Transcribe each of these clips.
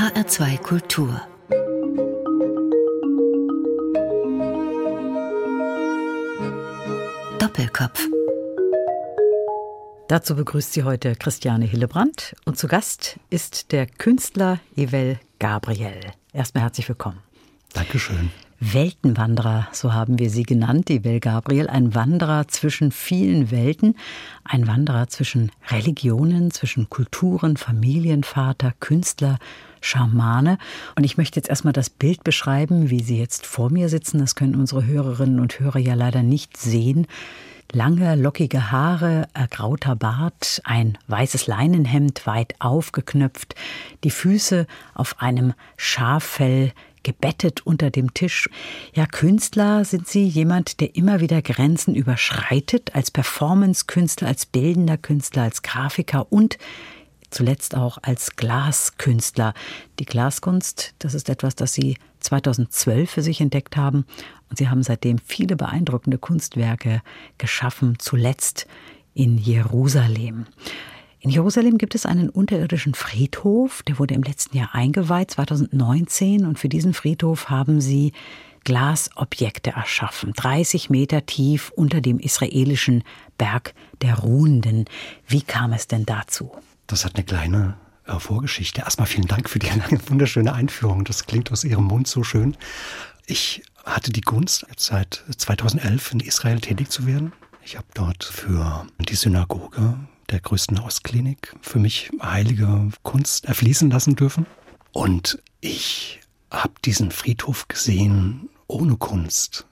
HR2 Kultur Doppelkopf Dazu begrüßt sie heute Christiane Hillebrand und zu Gast ist der Künstler Evel Gabriel. Erstmal herzlich willkommen. Dankeschön. Weltenwanderer, so haben wir sie genannt, die Well Gabriel, ein Wanderer zwischen vielen Welten, ein Wanderer zwischen Religionen, zwischen Kulturen, Familienvater, Künstler, Schamane. Und ich möchte jetzt erstmal das Bild beschreiben, wie Sie jetzt vor mir sitzen. Das können unsere Hörerinnen und Hörer ja leider nicht sehen. Lange, lockige Haare, ergrauter Bart, ein weißes Leinenhemd weit aufgeknöpft, die Füße auf einem Schaffell gebettet unter dem Tisch. Ja, Künstler sind Sie jemand, der immer wieder Grenzen überschreitet, als Performance-Künstler, als bildender Künstler, als Grafiker und zuletzt auch als Glaskünstler. Die Glaskunst, das ist etwas, das Sie 2012 für sich entdeckt haben und Sie haben seitdem viele beeindruckende Kunstwerke geschaffen, zuletzt in Jerusalem. In Jerusalem gibt es einen unterirdischen Friedhof, der wurde im letzten Jahr eingeweiht, 2019, und für diesen Friedhof haben sie Glasobjekte erschaffen, 30 Meter tief unter dem israelischen Berg der Ruhenden. Wie kam es denn dazu? Das hat eine kleine äh, Vorgeschichte. Erstmal vielen Dank für die lange, wunderschöne Einführung. Das klingt aus Ihrem Mund so schön. Ich hatte die Gunst, seit 2011 in Israel tätig zu werden. Ich habe dort für die Synagoge der größten Ostklinik für mich heilige Kunst erfließen lassen dürfen. Und ich habe diesen Friedhof gesehen ohne Kunst.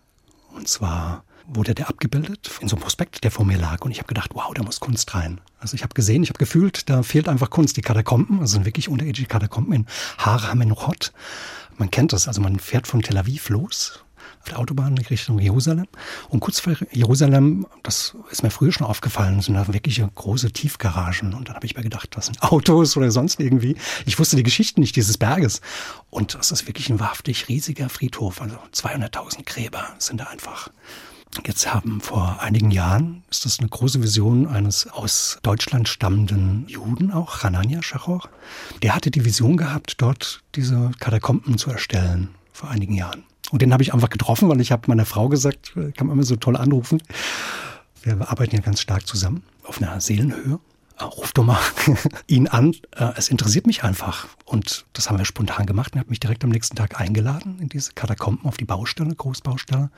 Und zwar wurde der abgebildet in so einem Prospekt, der vor mir lag. Und ich habe gedacht, wow, da muss Kunst rein. Also ich habe gesehen, ich habe gefühlt, da fehlt einfach Kunst. Die Katakomben, also sind wirklich unterirdische Katakomben in Har Hamenuchot. Man kennt das, also man fährt von Tel Aviv los auf der Autobahn in Richtung Jerusalem. Und kurz vor Jerusalem, das ist mir früher schon aufgefallen, sind da wirklich große Tiefgaragen. Und dann habe ich mir gedacht, das sind Autos oder sonst irgendwie. Ich wusste die Geschichte nicht dieses Berges. Und das ist wirklich ein wahrhaftig riesiger Friedhof. Also 200.000 Gräber sind da einfach. Jetzt haben vor einigen Jahren, ist das eine große Vision eines aus Deutschland stammenden Juden auch, Hanania Schachor. Der hatte die Vision gehabt, dort diese Katakomben zu erstellen, vor einigen Jahren. Und den habe ich einfach getroffen, weil ich habe meiner Frau gesagt, kann man immer so toll anrufen. Wir arbeiten ja ganz stark zusammen auf einer Seelenhöhe. Äh, ruf doch mal ihn an. Äh, es interessiert mich einfach. Und das haben wir spontan gemacht. Er hat mich direkt am nächsten Tag eingeladen in diese Katakomben auf die Baustelle, Großbaustelle.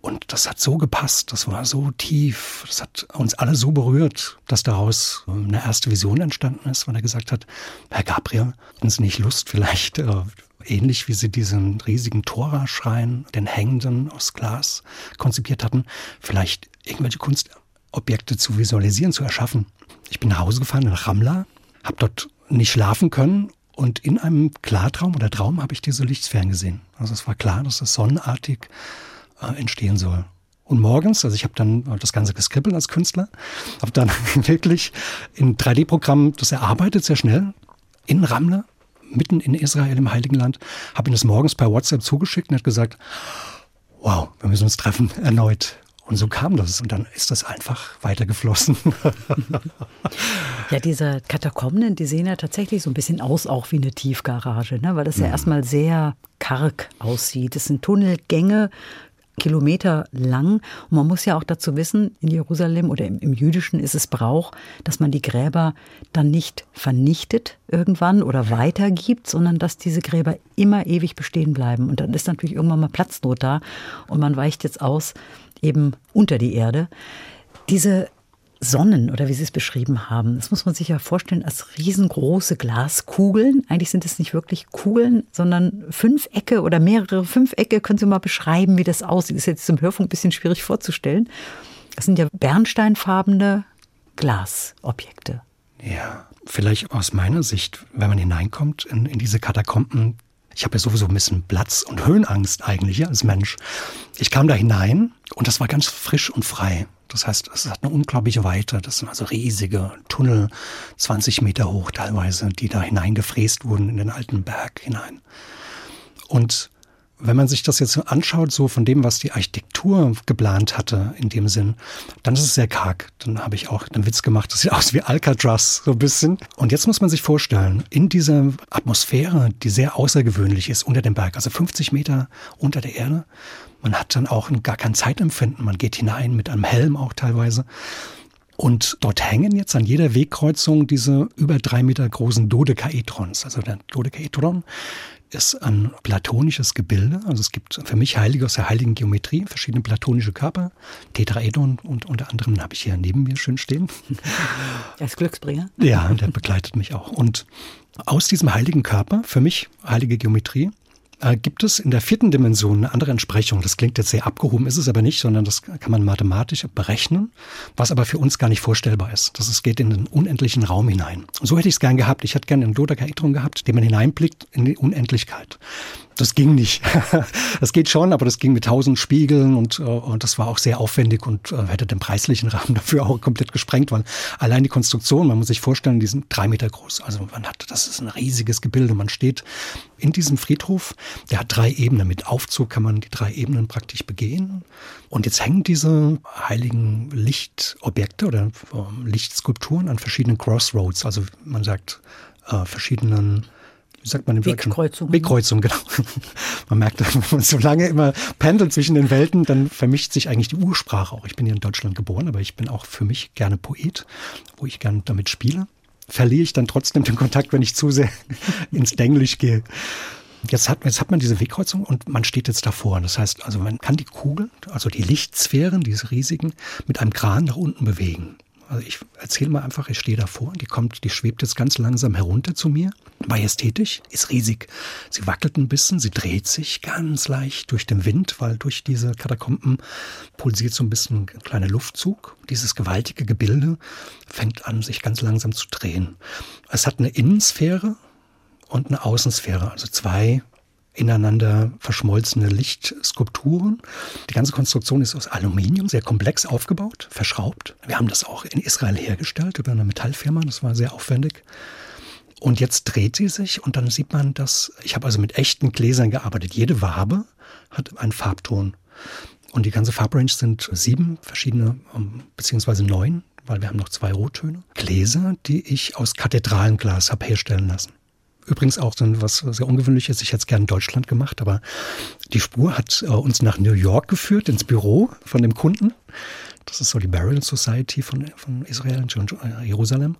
Und das hat so gepasst. Das war so tief. Das hat uns alle so berührt, dass daraus eine erste Vision entstanden ist, weil er gesagt hat, Herr Gabriel, haben Sie nicht Lust, vielleicht äh, ähnlich wie sie diesen riesigen Tora-Schrein, den hängenden aus Glas konzipiert hatten, vielleicht irgendwelche Kunstobjekte zu visualisieren, zu erschaffen. Ich bin nach Hause gefahren nach Ramla, habe dort nicht schlafen können und in einem Klartraum oder Traum habe ich diese Lichtsphären gesehen. Also es war klar, dass es sonnenartig äh, entstehen soll. Und morgens, also ich habe dann das Ganze geskribbelt als Künstler, habe dann wirklich in 3D-Programm das erarbeitet, sehr schnell, in Ramle, mitten in Israel im Heiligen Land, habe ihm das morgens per WhatsApp zugeschickt und hat gesagt, wow, wir müssen uns treffen erneut. Und so kam das. Und dann ist das einfach weitergeflossen. ja, diese Katakomben, die sehen ja tatsächlich so ein bisschen aus, auch wie eine Tiefgarage, ne? weil das ja, ja erstmal sehr karg aussieht. Es sind Tunnelgänge, Kilometer lang. Und man muss ja auch dazu wissen, in Jerusalem oder im, im, Jüdischen ist es Brauch, dass man die Gräber dann nicht vernichtet irgendwann oder weitergibt, sondern dass diese Gräber immer ewig bestehen bleiben. Und dann ist natürlich irgendwann mal Platznot da und man weicht jetzt aus eben unter die Erde. Diese Sonnen oder wie Sie es beschrieben haben. Das muss man sich ja vorstellen als riesengroße Glaskugeln. Eigentlich sind es nicht wirklich Kugeln, sondern Fünfecke oder mehrere Fünfecke. Können Sie mal beschreiben, wie das aussieht? Das ist jetzt zum Hörfunk ein bisschen schwierig vorzustellen. Das sind ja bernsteinfarbene Glasobjekte. Ja, vielleicht aus meiner Sicht, wenn man hineinkommt in, in diese Katakomben, ich habe ja sowieso ein bisschen Platz- und Höhenangst eigentlich ja, als Mensch. Ich kam da hinein und das war ganz frisch und frei. Das heißt, es hat eine unglaubliche Weite. Das sind also riesige Tunnel, 20 Meter hoch teilweise, die da hineingefräst wurden in den alten Berg hinein. Und wenn man sich das jetzt anschaut, so von dem, was die Architektur geplant hatte, in dem Sinn, dann ist es sehr karg. Dann habe ich auch einen Witz gemacht, das sieht aus wie Alcatraz, so ein bisschen. Und jetzt muss man sich vorstellen, in dieser Atmosphäre, die sehr außergewöhnlich ist unter dem Berg, also 50 Meter unter der Erde, man hat dann auch gar kein Zeitempfinden. Man geht hinein mit einem Helm auch teilweise. Und dort hängen jetzt an jeder Wegkreuzung diese über drei Meter großen Dodekaedrons. Also der Dodekaedron ist ein platonisches Gebilde. Also es gibt für mich Heilige aus der heiligen Geometrie, verschiedene platonische Körper, Tetraedron und unter anderem habe ich hier neben mir schön stehen. Als Glücksbringer? Ja, der begleitet mich auch. Und aus diesem heiligen Körper, für mich heilige Geometrie, äh, gibt es in der vierten Dimension eine andere Entsprechung. Das klingt jetzt sehr abgehoben, ist es aber nicht, sondern das kann man mathematisch berechnen, was aber für uns gar nicht vorstellbar ist. Das es geht in den unendlichen Raum hinein. So hätte ich es gern gehabt. Ich hätte gerne einen Dodekaedron gehabt, den man hineinblickt in die Unendlichkeit das ging nicht. das geht schon, aber das ging mit tausend Spiegeln und, äh, und das war auch sehr aufwendig und äh, hätte den preislichen Rahmen dafür auch komplett gesprengt, weil allein die Konstruktion, man muss sich vorstellen, die sind drei Meter groß. Also man hat, das ist ein riesiges Gebilde. Man steht in diesem Friedhof, der hat drei Ebenen. Mit Aufzug kann man die drei Ebenen praktisch begehen. Und jetzt hängen diese heiligen Lichtobjekte oder äh, Lichtskulpturen an verschiedenen Crossroads. Also man sagt äh, verschiedenen wie sagt man im Wegkreuzung. Wegkreuzung, genau. Man merkt, wenn man so lange immer pendelt zwischen den Welten, dann vermischt sich eigentlich die Ursprache auch. Ich bin hier in Deutschland geboren, aber ich bin auch für mich gerne Poet, wo ich gerne damit spiele. Verliere ich dann trotzdem den Kontakt, wenn ich zu sehr ins Denglisch gehe. Jetzt hat, jetzt hat man diese Wegkreuzung und man steht jetzt davor. Das heißt, also man kann die Kugel, also die Lichtsphären, diese riesigen, mit einem Kran nach unten bewegen. Also ich erzähle mal einfach, ich stehe davor, die kommt, die schwebt jetzt ganz langsam herunter zu mir. Majestätisch, ist riesig. Sie wackelt ein bisschen, sie dreht sich ganz leicht durch den Wind, weil durch diese Katakomben pulsiert so ein bisschen ein kleiner Luftzug. Dieses gewaltige Gebilde fängt an, sich ganz langsam zu drehen. Es hat eine Innensphäre und eine Außensphäre, also zwei ineinander verschmolzene Lichtskulpturen. Die ganze Konstruktion ist aus Aluminium, sehr komplex aufgebaut, verschraubt. Wir haben das auch in Israel hergestellt über eine Metallfirma, das war sehr aufwendig. Und jetzt dreht sie sich und dann sieht man, dass ich habe also mit echten Gläsern gearbeitet. Jede Wabe hat einen Farbton. Und die ganze Farbrange sind sieben verschiedene, ähm, beziehungsweise neun, weil wir haben noch zwei Rottöne. Gläser, die ich aus Kathedralenglas habe herstellen lassen. Übrigens auch so was sehr ungewöhnliches. Ich hätte es gerne in Deutschland gemacht, aber die Spur hat äh, uns nach New York geführt, ins Büro von dem Kunden. Das ist so die Burial Society von, von Israel, in Jerusalem.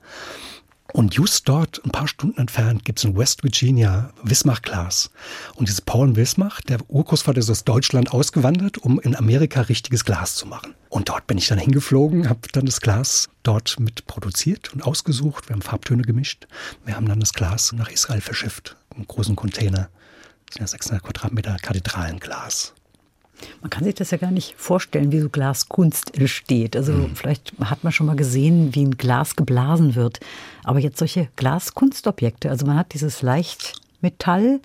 Und just dort, ein paar Stunden entfernt, gibt es in West Virginia Wismach-Glas. Und dieses Paul Wismach, der Urgroßvater ist aus Deutschland ausgewandert, um in Amerika richtiges Glas zu machen. Und dort bin ich dann hingeflogen, habe dann das Glas dort mit produziert und ausgesucht. Wir haben Farbtöne gemischt. Wir haben dann das Glas nach Israel verschifft, einen großen Container. Das sind ja 600 Quadratmeter Kathedralenglas. Man kann sich das ja gar nicht vorstellen, wie so Glaskunst entsteht. Also mhm. vielleicht hat man schon mal gesehen, wie ein Glas geblasen wird. Aber jetzt solche Glaskunstobjekte, also man hat dieses Leichtmetall,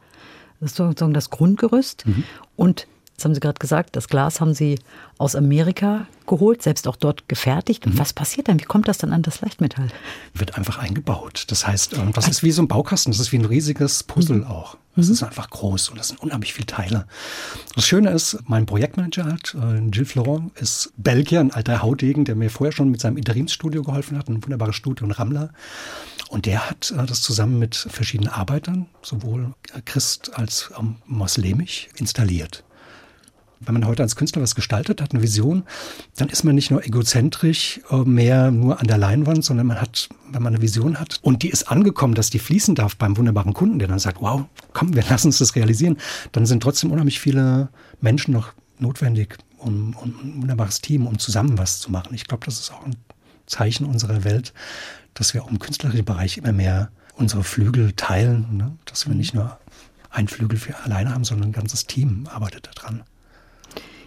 das ist sozusagen das Grundgerüst mhm. und Jetzt haben Sie gerade gesagt, das Glas haben Sie aus Amerika geholt, selbst auch dort gefertigt. Mhm. Was passiert dann? Wie kommt das dann an das Leichtmetall? Wird einfach eingebaut. Das heißt, ähm, das ist wie so ein Baukasten, das ist wie ein riesiges Puzzle mhm. auch. Das mhm. ist einfach groß und das sind unheimlich viele Teile. Das Schöne ist, mein Projektmanager halt, äh, Gilles Florent, ist Belgier, ein alter Haudegen, der mir vorher schon mit seinem Interimsstudio geholfen hat, ein wunderbares Studio in Rammler. Und der hat äh, das zusammen mit verschiedenen Arbeitern, sowohl Christ als ähm, moslemisch, installiert wenn man heute als Künstler was gestaltet, hat eine Vision, dann ist man nicht nur egozentrisch äh, mehr nur an der Leinwand, sondern man hat, wenn man eine Vision hat und die ist angekommen, dass die fließen darf beim wunderbaren Kunden, der dann sagt, wow, komm, wir lassen uns das realisieren, dann sind trotzdem unheimlich viele Menschen noch notwendig, um, um ein wunderbares Team, um zusammen was zu machen. Ich glaube, das ist auch ein Zeichen unserer Welt, dass wir auch im künstlerischen Bereich immer mehr unsere Flügel teilen, ne? dass wir nicht nur ein Flügel für alleine haben, sondern ein ganzes Team arbeitet daran.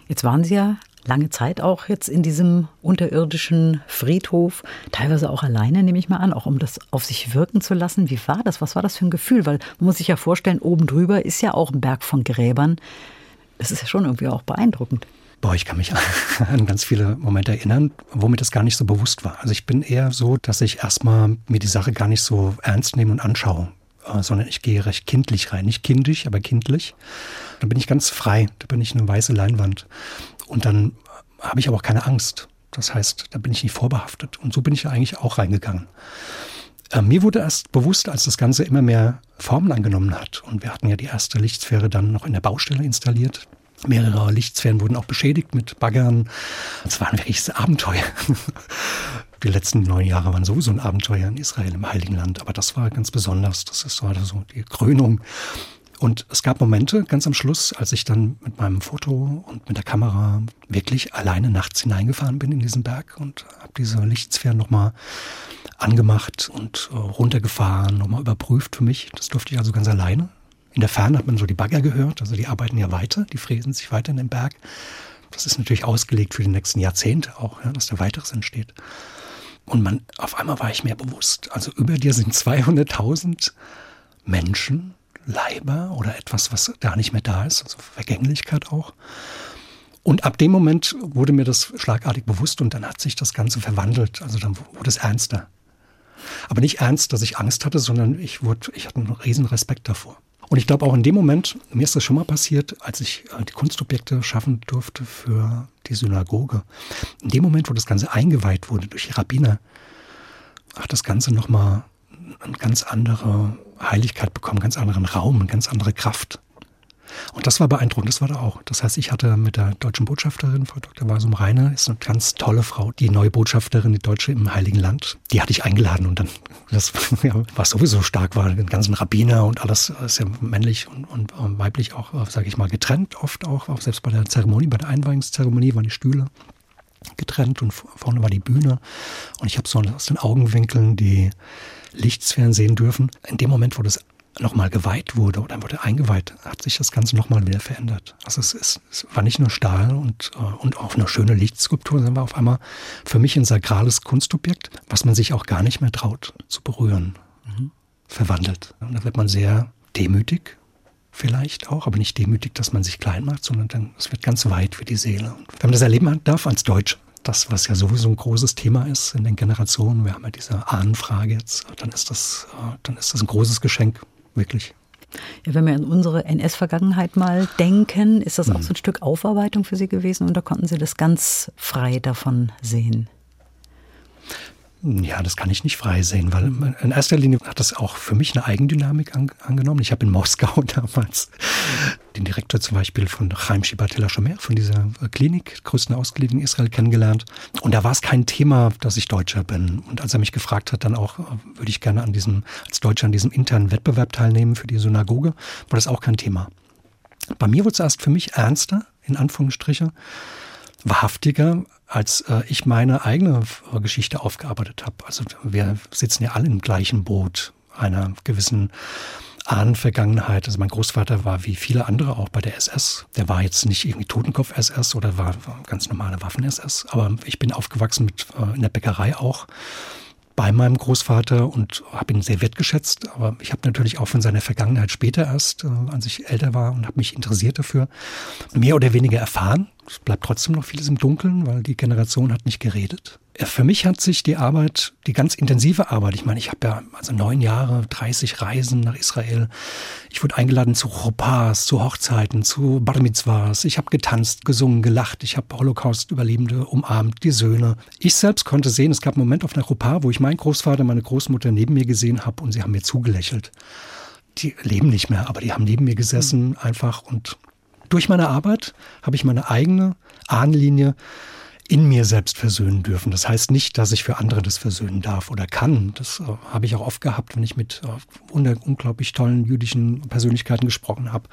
Jetzt waren Sie ja lange Zeit auch jetzt in diesem unterirdischen Friedhof, teilweise auch alleine, nehme ich mal an, auch um das auf sich wirken zu lassen. Wie war das? Was war das für ein Gefühl? Weil man muss sich ja vorstellen, oben drüber ist ja auch ein Berg von Gräbern. Das ist ja schon irgendwie auch beeindruckend. Boah, ich kann mich an ganz viele Momente erinnern, wo mir das gar nicht so bewusst war. Also ich bin eher so, dass ich erstmal mir die Sache gar nicht so ernst nehme und anschaue. äh, sondern ich gehe recht kindlich rein. Nicht kindisch, aber kindlich. Dann bin ich ganz frei. Da bin ich eine weiße Leinwand. Und dann habe ich aber auch keine Angst. Das heißt, da bin ich nicht vorbehaftet. Und so bin ich eigentlich auch reingegangen. Äh, mir wurde erst bewusst, als das Ganze immer mehr Formen angenommen hat. Und wir hatten ja die erste Lichtsphäre dann noch in der Baustelle installiert. Mehrere Lichtsphären wurden auch beschädigt mit Baggern. Es war ein wirkliches Abenteuer. Die letzten neun Jahre waren sowieso ein Abenteuer in Israel, im Heiligen Land. Aber das war ganz besonders. Das ist so die Krönung. Und es gab Momente ganz am Schluss, als ich dann mit meinem Foto und mit der Kamera wirklich alleine nachts hineingefahren bin in diesen Berg und habe diese Lichtsphären nochmal angemacht und äh, runtergefahren, nochmal überprüft für mich. Das durfte ich also ganz alleine. In der Ferne hat man so die Bagger gehört, also die arbeiten ja weiter, die fräsen sich weiter in den Berg. Das ist natürlich ausgelegt für die nächsten Jahrzehnte auch, ja, dass da weiteres entsteht. Und man, auf einmal war ich mir bewusst, also über dir sind 200.000 Menschen, Leiber oder etwas, was gar nicht mehr da ist, also Vergänglichkeit auch. Und ab dem Moment wurde mir das schlagartig bewusst und dann hat sich das Ganze verwandelt. Also dann wurde es ernster. Aber nicht ernst, dass ich Angst hatte, sondern ich, wurde, ich hatte einen riesen Respekt davor. Und ich glaube auch in dem Moment, mir ist das schon mal passiert, als ich äh, die Kunstobjekte schaffen durfte für die Synagoge. In dem Moment, wo das Ganze eingeweiht wurde durch die Rabbiner, hat das Ganze nochmal eine ganz andere Heiligkeit bekommen, ganz anderen Raum, ganz andere Kraft. Und das war beeindruckend, das war da auch. Das heißt, ich hatte mit der deutschen Botschafterin, Frau Dr. Wasum Reine, ist eine ganz tolle Frau, die neue Botschafterin, die Deutsche im Heiligen Land, die hatte ich eingeladen und dann, das, ja, was sowieso stark war, den ganzen Rabbiner und alles ist ja männlich und, und, und weiblich auch, sage ich mal, getrennt, oft auch, auch selbst bei der Zeremonie, bei der Einweihungszeremonie waren die Stühle getrennt und vorne war die Bühne und ich habe so aus den Augenwinkeln die Lichtsphären sehen dürfen. In dem Moment, wo das nochmal geweiht wurde oder wurde eingeweiht, hat sich das Ganze nochmal wieder verändert. Also es, ist, es war nicht nur Stahl und, äh, und auch eine schöne Lichtskulptur, sondern war auf einmal für mich ein sakrales Kunstobjekt, was man sich auch gar nicht mehr traut zu berühren, mhm. verwandelt. Und da wird man sehr demütig vielleicht auch, aber nicht demütig, dass man sich klein macht, sondern dann, es wird ganz weit für die Seele. Und wenn man das erleben darf als Deutsch, das, was ja sowieso ein großes Thema ist in den Generationen, wir haben ja diese Ahnenfrage jetzt, dann ist das, äh, dann ist das ein großes Geschenk, wirklich. Ja, wenn wir an unsere NS-Vergangenheit mal denken, ist das auch mhm. so ein Stück Aufarbeitung für Sie gewesen und da konnten Sie das ganz frei davon sehen? Ja, das kann ich nicht frei sehen, weil in erster Linie hat das auch für mich eine Eigendynamik an, angenommen. Ich habe in Moskau damals den Direktor zum Beispiel von Chaim Shibatella Shomer, von dieser Klinik, größten Ausklinik in Israel, kennengelernt. Und da war es kein Thema, dass ich Deutscher bin. Und als er mich gefragt hat, dann auch, würde ich gerne an diesem, als Deutscher an diesem internen Wettbewerb teilnehmen für die Synagoge, war das auch kein Thema. Bei mir wurde es erst für mich ernster, in Anführungsstriche, wahrhaftiger, als äh, ich meine eigene äh, Geschichte aufgearbeitet habe. Also wir sitzen ja alle im gleichen Boot einer gewissen Ahnenvergangenheit. Also mein Großvater war wie viele andere auch bei der SS. Der war jetzt nicht irgendwie Totenkopf-SS oder war, war ganz normale Waffen-SS. Aber ich bin aufgewachsen mit äh, in der Bäckerei auch bei meinem Großvater und habe ihn sehr wertgeschätzt. Aber ich habe natürlich auch von seiner Vergangenheit später erst, äh, als ich älter war und habe mich interessiert dafür, mehr oder weniger erfahren. Es bleibt trotzdem noch vieles im Dunkeln, weil die Generation hat nicht geredet. Für mich hat sich die Arbeit, die ganz intensive Arbeit, ich meine, ich habe ja also neun Jahre, 30 Reisen nach Israel. Ich wurde eingeladen zu Chopas, zu Hochzeiten, zu Bar Mitzvahs. Ich habe getanzt, gesungen, gelacht. Ich habe Holocaust-Überlebende umarmt, die Söhne. Ich selbst konnte sehen, es gab einen Moment auf einer Chopa, wo ich meinen Großvater, meine Großmutter neben mir gesehen habe und sie haben mir zugelächelt. Die leben nicht mehr, aber die haben neben mir gesessen einfach und durch meine Arbeit habe ich meine eigene Ahnenlinie in mir selbst versöhnen dürfen. Das heißt nicht, dass ich für andere das versöhnen darf oder kann. Das äh, habe ich auch oft gehabt, wenn ich mit äh, unglaublich tollen jüdischen Persönlichkeiten gesprochen habe.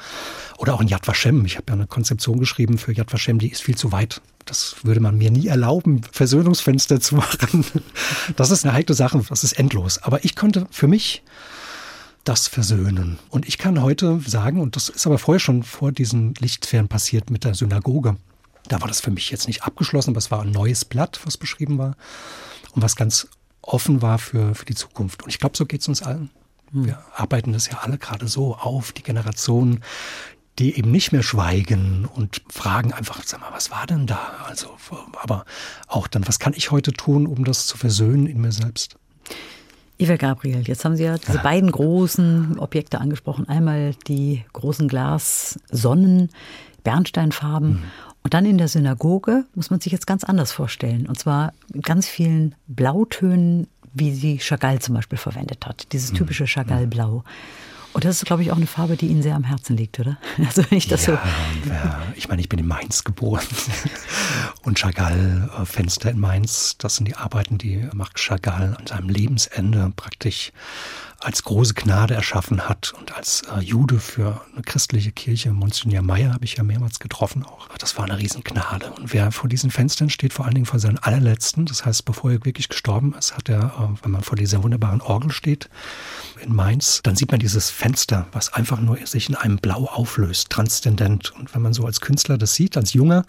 Oder auch in Yad Vashem. Ich habe ja eine Konzeption geschrieben für Yad Vashem, die ist viel zu weit. Das würde man mir nie erlauben, Versöhnungsfenster zu machen. Das ist eine heikle Sache, das ist endlos. Aber ich konnte für mich das versöhnen. Und ich kann heute sagen, und das ist aber vorher schon vor diesen Lichtfern passiert mit der Synagoge, da war das für mich jetzt nicht abgeschlossen, aber es war ein neues Blatt, was beschrieben war und was ganz offen war für, für die Zukunft. Und ich glaube, so geht es uns allen. Hm. Wir arbeiten das ja alle gerade so auf, die Generationen, die eben nicht mehr schweigen und fragen einfach, sag mal, was war denn da? Also, aber auch dann, was kann ich heute tun, um das zu versöhnen in mir selbst? Eva Gabriel, jetzt haben Sie ja diese ja. beiden großen Objekte angesprochen. Einmal die großen Glassonnen, Bernsteinfarben. Mhm. Und dann in der Synagoge muss man sich jetzt ganz anders vorstellen. Und zwar mit ganz vielen Blautönen, wie sie Chagall zum Beispiel verwendet hat. Dieses mhm. typische Chagall-Blau. Und das ist, glaube ich, auch eine Farbe, die Ihnen sehr am Herzen liegt, oder? Also wenn ich das ja, so. Ja, ich meine, ich bin in Mainz geboren. Und Chagall, Fenster in Mainz, das sind die Arbeiten, die Marc Chagall an seinem Lebensende praktisch als große Gnade erschaffen hat und als äh, Jude für eine christliche Kirche, Monsignor Meyer habe ich ja mehrmals getroffen auch. Das war eine Riesengnade. Und wer vor diesen Fenstern steht, vor allen Dingen vor seinen allerletzten, das heißt, bevor er wirklich gestorben ist, hat er, äh, wenn man vor dieser wunderbaren Orgel steht in Mainz, dann sieht man dieses Fenster, was einfach nur sich in einem Blau auflöst, transzendent. Und wenn man so als Künstler das sieht, als Junger,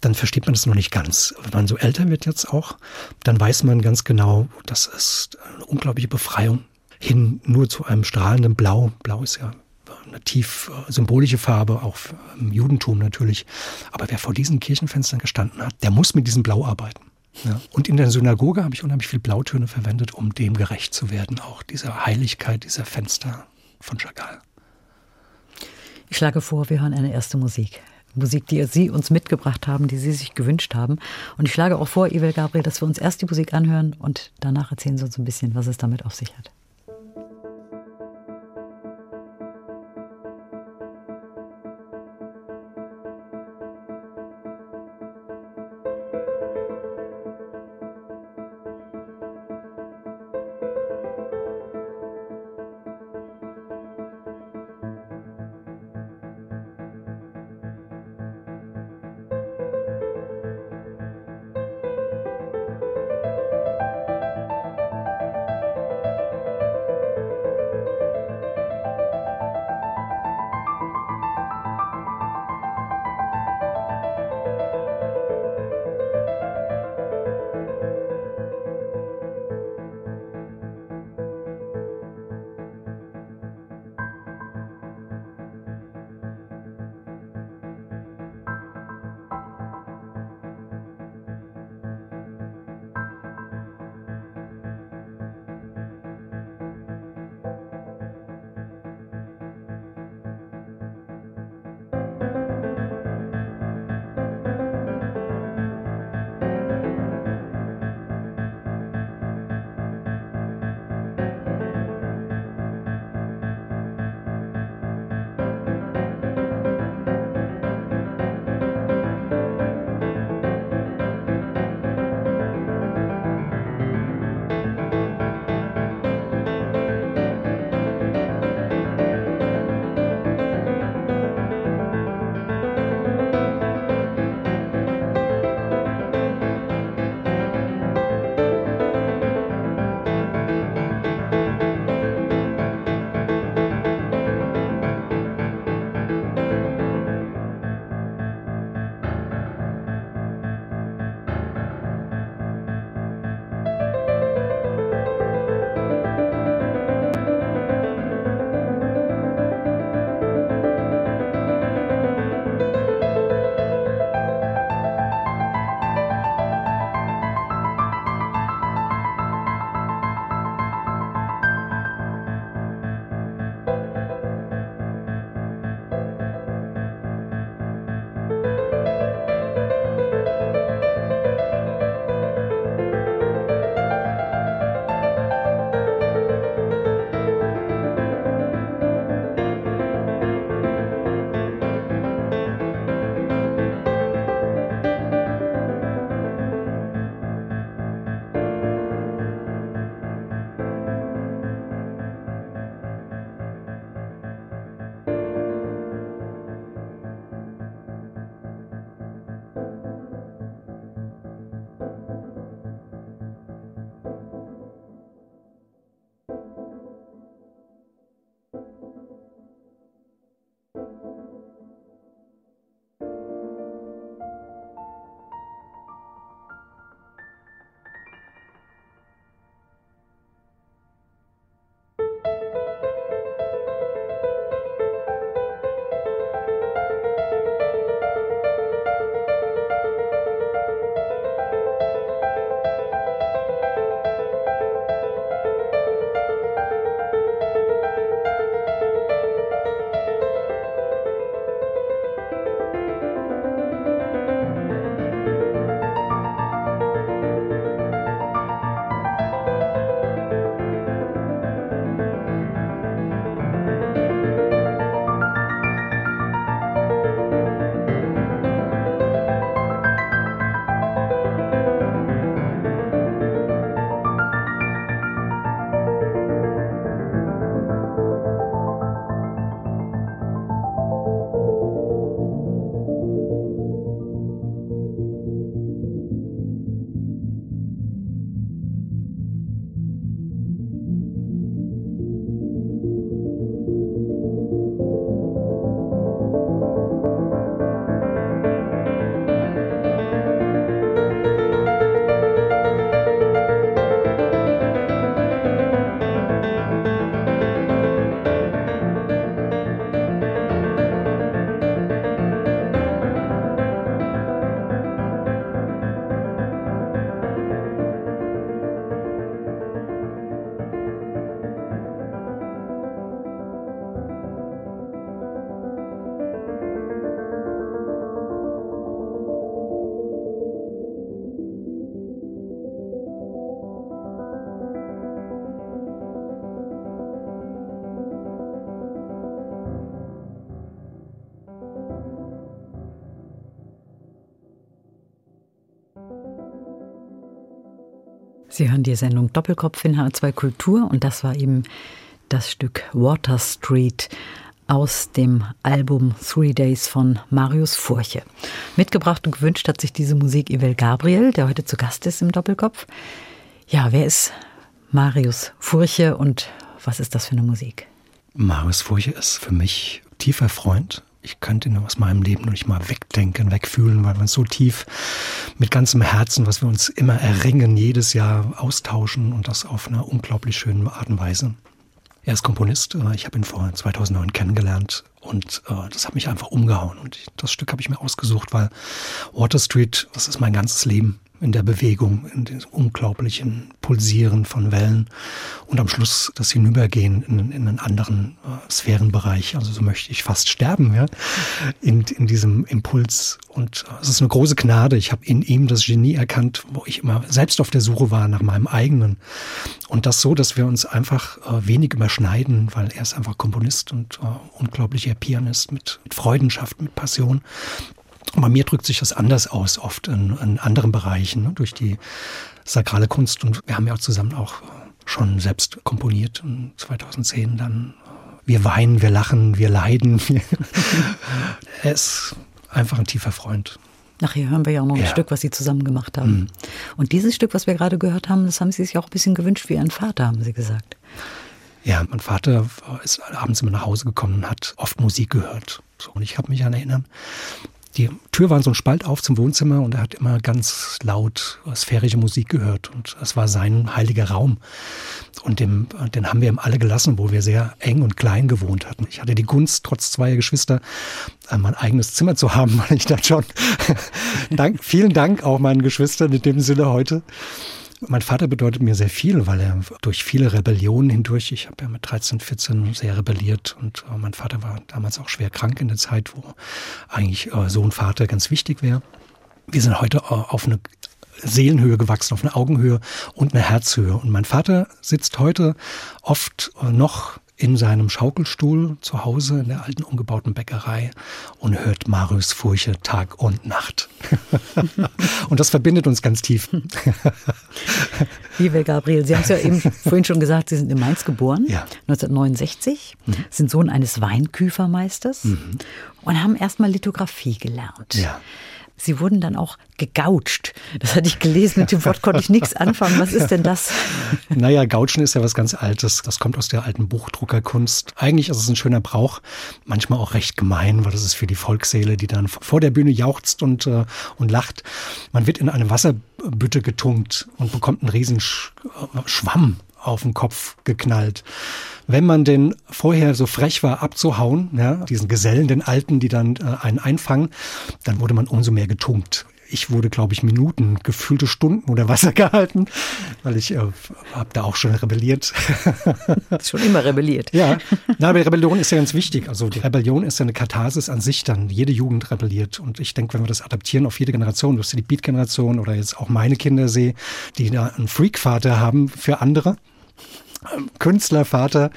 dann versteht man das noch nicht ganz. Wenn man so älter wird jetzt auch, dann weiß man ganz genau, das ist eine unglaubliche Befreiung hin nur zu einem strahlenden Blau. Blau ist ja eine tief äh, symbolische Farbe, auch im Judentum natürlich. Aber wer vor diesen Kirchenfenstern gestanden hat, der muss mit diesem Blau arbeiten. Ja. Und in der Synagoge habe ich unheimlich viel Blautöne verwendet, um dem gerecht zu werden, auch dieser Heiligkeit dieser Fenster von Chagall. Ich schlage vor, wir hören eine erste Musik. Musik, die Sie uns mitgebracht haben, die Sie sich gewünscht haben. Und ich schlage auch vor, Ivel Gabriel, dass wir uns erst die Musik anhören und danach erzählen Sie uns ein bisschen, was es damit auf sich hat. Sie hören die Sendung Doppelkopf in H2 Kultur und das war eben das Stück Water Street aus dem Album Three Days von Marius Furche. Mitgebracht und gewünscht hat sich diese Musik Ivel Gabriel, der heute zu Gast ist im Doppelkopf. Ja, wer ist Marius Furche und was ist das für eine Musik? Marius Furche ist für mich tiefer Freund. Ich könnte ihn aus meinem Leben noch nicht mal wegdenken, wegfühlen, weil man so tief mit ganzem Herzen, was wir uns immer erringen, jedes Jahr austauschen und das auf einer unglaublich schönen Art und Weise. Er ist Komponist. Äh, ich habe ihn vor 2009 kennengelernt und äh, das hat mich einfach umgehauen. Und das Stück habe ich mir ausgesucht, weil Water Street, das ist mein ganzes Leben in der Bewegung, in dem unglaublichen Pulsieren von Wellen und am Schluss das Hinübergehen in, in einen anderen äh, Sphärenbereich. Also so möchte ich fast sterben, ja, in, in diesem Impuls. Und äh, es ist eine große Gnade. Ich habe in ihm das Genie erkannt, wo ich immer selbst auf der Suche war nach meinem eigenen. Und das so, dass wir uns einfach äh, wenig überschneiden, weil er ist einfach Komponist und äh, unglaublicher Pianist mit, mit Freudenschaft, mit Passion. Bei mir drückt sich das anders aus, oft in, in anderen Bereichen, ne, durch die sakrale Kunst. Und wir haben ja auch zusammen auch schon selbst komponiert. Und 2010 dann Wir weinen, wir lachen, wir leiden. er ist einfach ein tiefer Freund. Nachher hören wir ja auch noch ein ja. Stück, was Sie zusammen gemacht haben. Mhm. Und dieses Stück, was wir gerade gehört haben, das haben Sie sich auch ein bisschen gewünscht wie Ihren Vater, haben Sie gesagt. Ja, mein Vater ist abends immer nach Hause gekommen und hat oft Musik gehört. So, und ich habe mich an erinnern, die Tür war so ein Spalt auf zum Wohnzimmer und er hat immer ganz laut sphärische Musik gehört und es war sein heiliger Raum. Und dem, den haben wir ihm alle gelassen, wo wir sehr eng und klein gewohnt hatten. Ich hatte die Gunst, trotz zweier Geschwister, äh, mein eigenes Zimmer zu haben, weil ich dann schon, Dank, vielen Dank auch meinen Geschwistern in dem Sinne heute. Mein Vater bedeutet mir sehr viel, weil er durch viele Rebellionen hindurch, ich habe ja mit 13, 14 sehr rebelliert und äh, mein Vater war damals auch schwer krank in der Zeit, wo eigentlich äh, Sohn, Vater ganz wichtig wäre. Wir sind heute äh, auf eine Seelenhöhe gewachsen, auf eine Augenhöhe und eine Herzhöhe. Und mein Vater sitzt heute oft noch in seinem Schaukelstuhl zu Hause in der alten umgebauten Bäckerei und hört Marius Furche Tag und Nacht. und das verbindet uns ganz tief. Liebe Gabriel, Sie haben es ja eben vorhin schon gesagt, Sie sind in Mainz geboren, ja. 1969, mhm. sind Sohn eines Weinküfermeisters mhm. und haben erstmal Lithografie gelernt. Ja. Sie wurden dann auch gegoucht. Das hatte ich gelesen, mit dem Wort konnte ich nichts anfangen. Was ist denn das? Naja, Gautschen ist ja was ganz Altes. Das kommt aus der alten Buchdruckerkunst. Eigentlich ist es ein schöner Brauch, manchmal auch recht gemein, weil das ist für die Volksseele, die dann vor der Bühne jauchzt und, äh, und lacht. Man wird in eine Wasserbütte getunkt und bekommt einen riesen Schwamm auf den Kopf geknallt wenn man denn vorher so frech war, abzuhauen, ja, diesen Gesellen, den Alten, die dann äh, einen einfangen, dann wurde man umso mehr getunkt. Ich wurde, glaube ich, Minuten, gefühlte Stunden unter Wasser gehalten, weil ich äh, habe da auch schon rebelliert. schon immer rebelliert. Ja, Na, aber Rebellion ist ja ganz wichtig. Also die Rebellion ist ja eine Katharsis an sich dann. Jede Jugend rebelliert. Und ich denke, wenn wir das adaptieren auf jede Generation, du hast die Beat-Generation oder jetzt auch meine Kinder sehe, die da einen Freak-Vater haben für andere, Künstlervater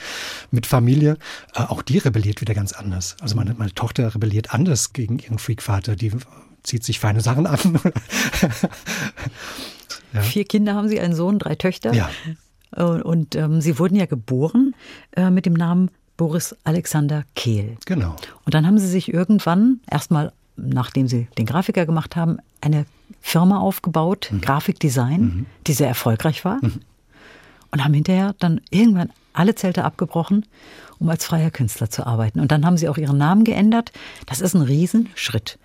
mit Familie, äh, auch die rebelliert wieder ganz anders. Also meine, meine Tochter rebelliert anders gegen ihren Freakvater. Die zieht sich feine Sachen an. ja. Vier Kinder haben Sie, einen Sohn, drei Töchter. Ja. Und, und ähm, Sie wurden ja geboren äh, mit dem Namen Boris Alexander Kehl. Genau. Und dann haben Sie sich irgendwann, erstmal nachdem Sie den Grafiker gemacht haben, eine Firma aufgebaut, mhm. Grafikdesign, mhm. die sehr erfolgreich war. Mhm und haben hinterher dann irgendwann alle Zelte abgebrochen, um als freier Künstler zu arbeiten. Und dann haben sie auch ihren Namen geändert. Das ist ein Riesenschritt.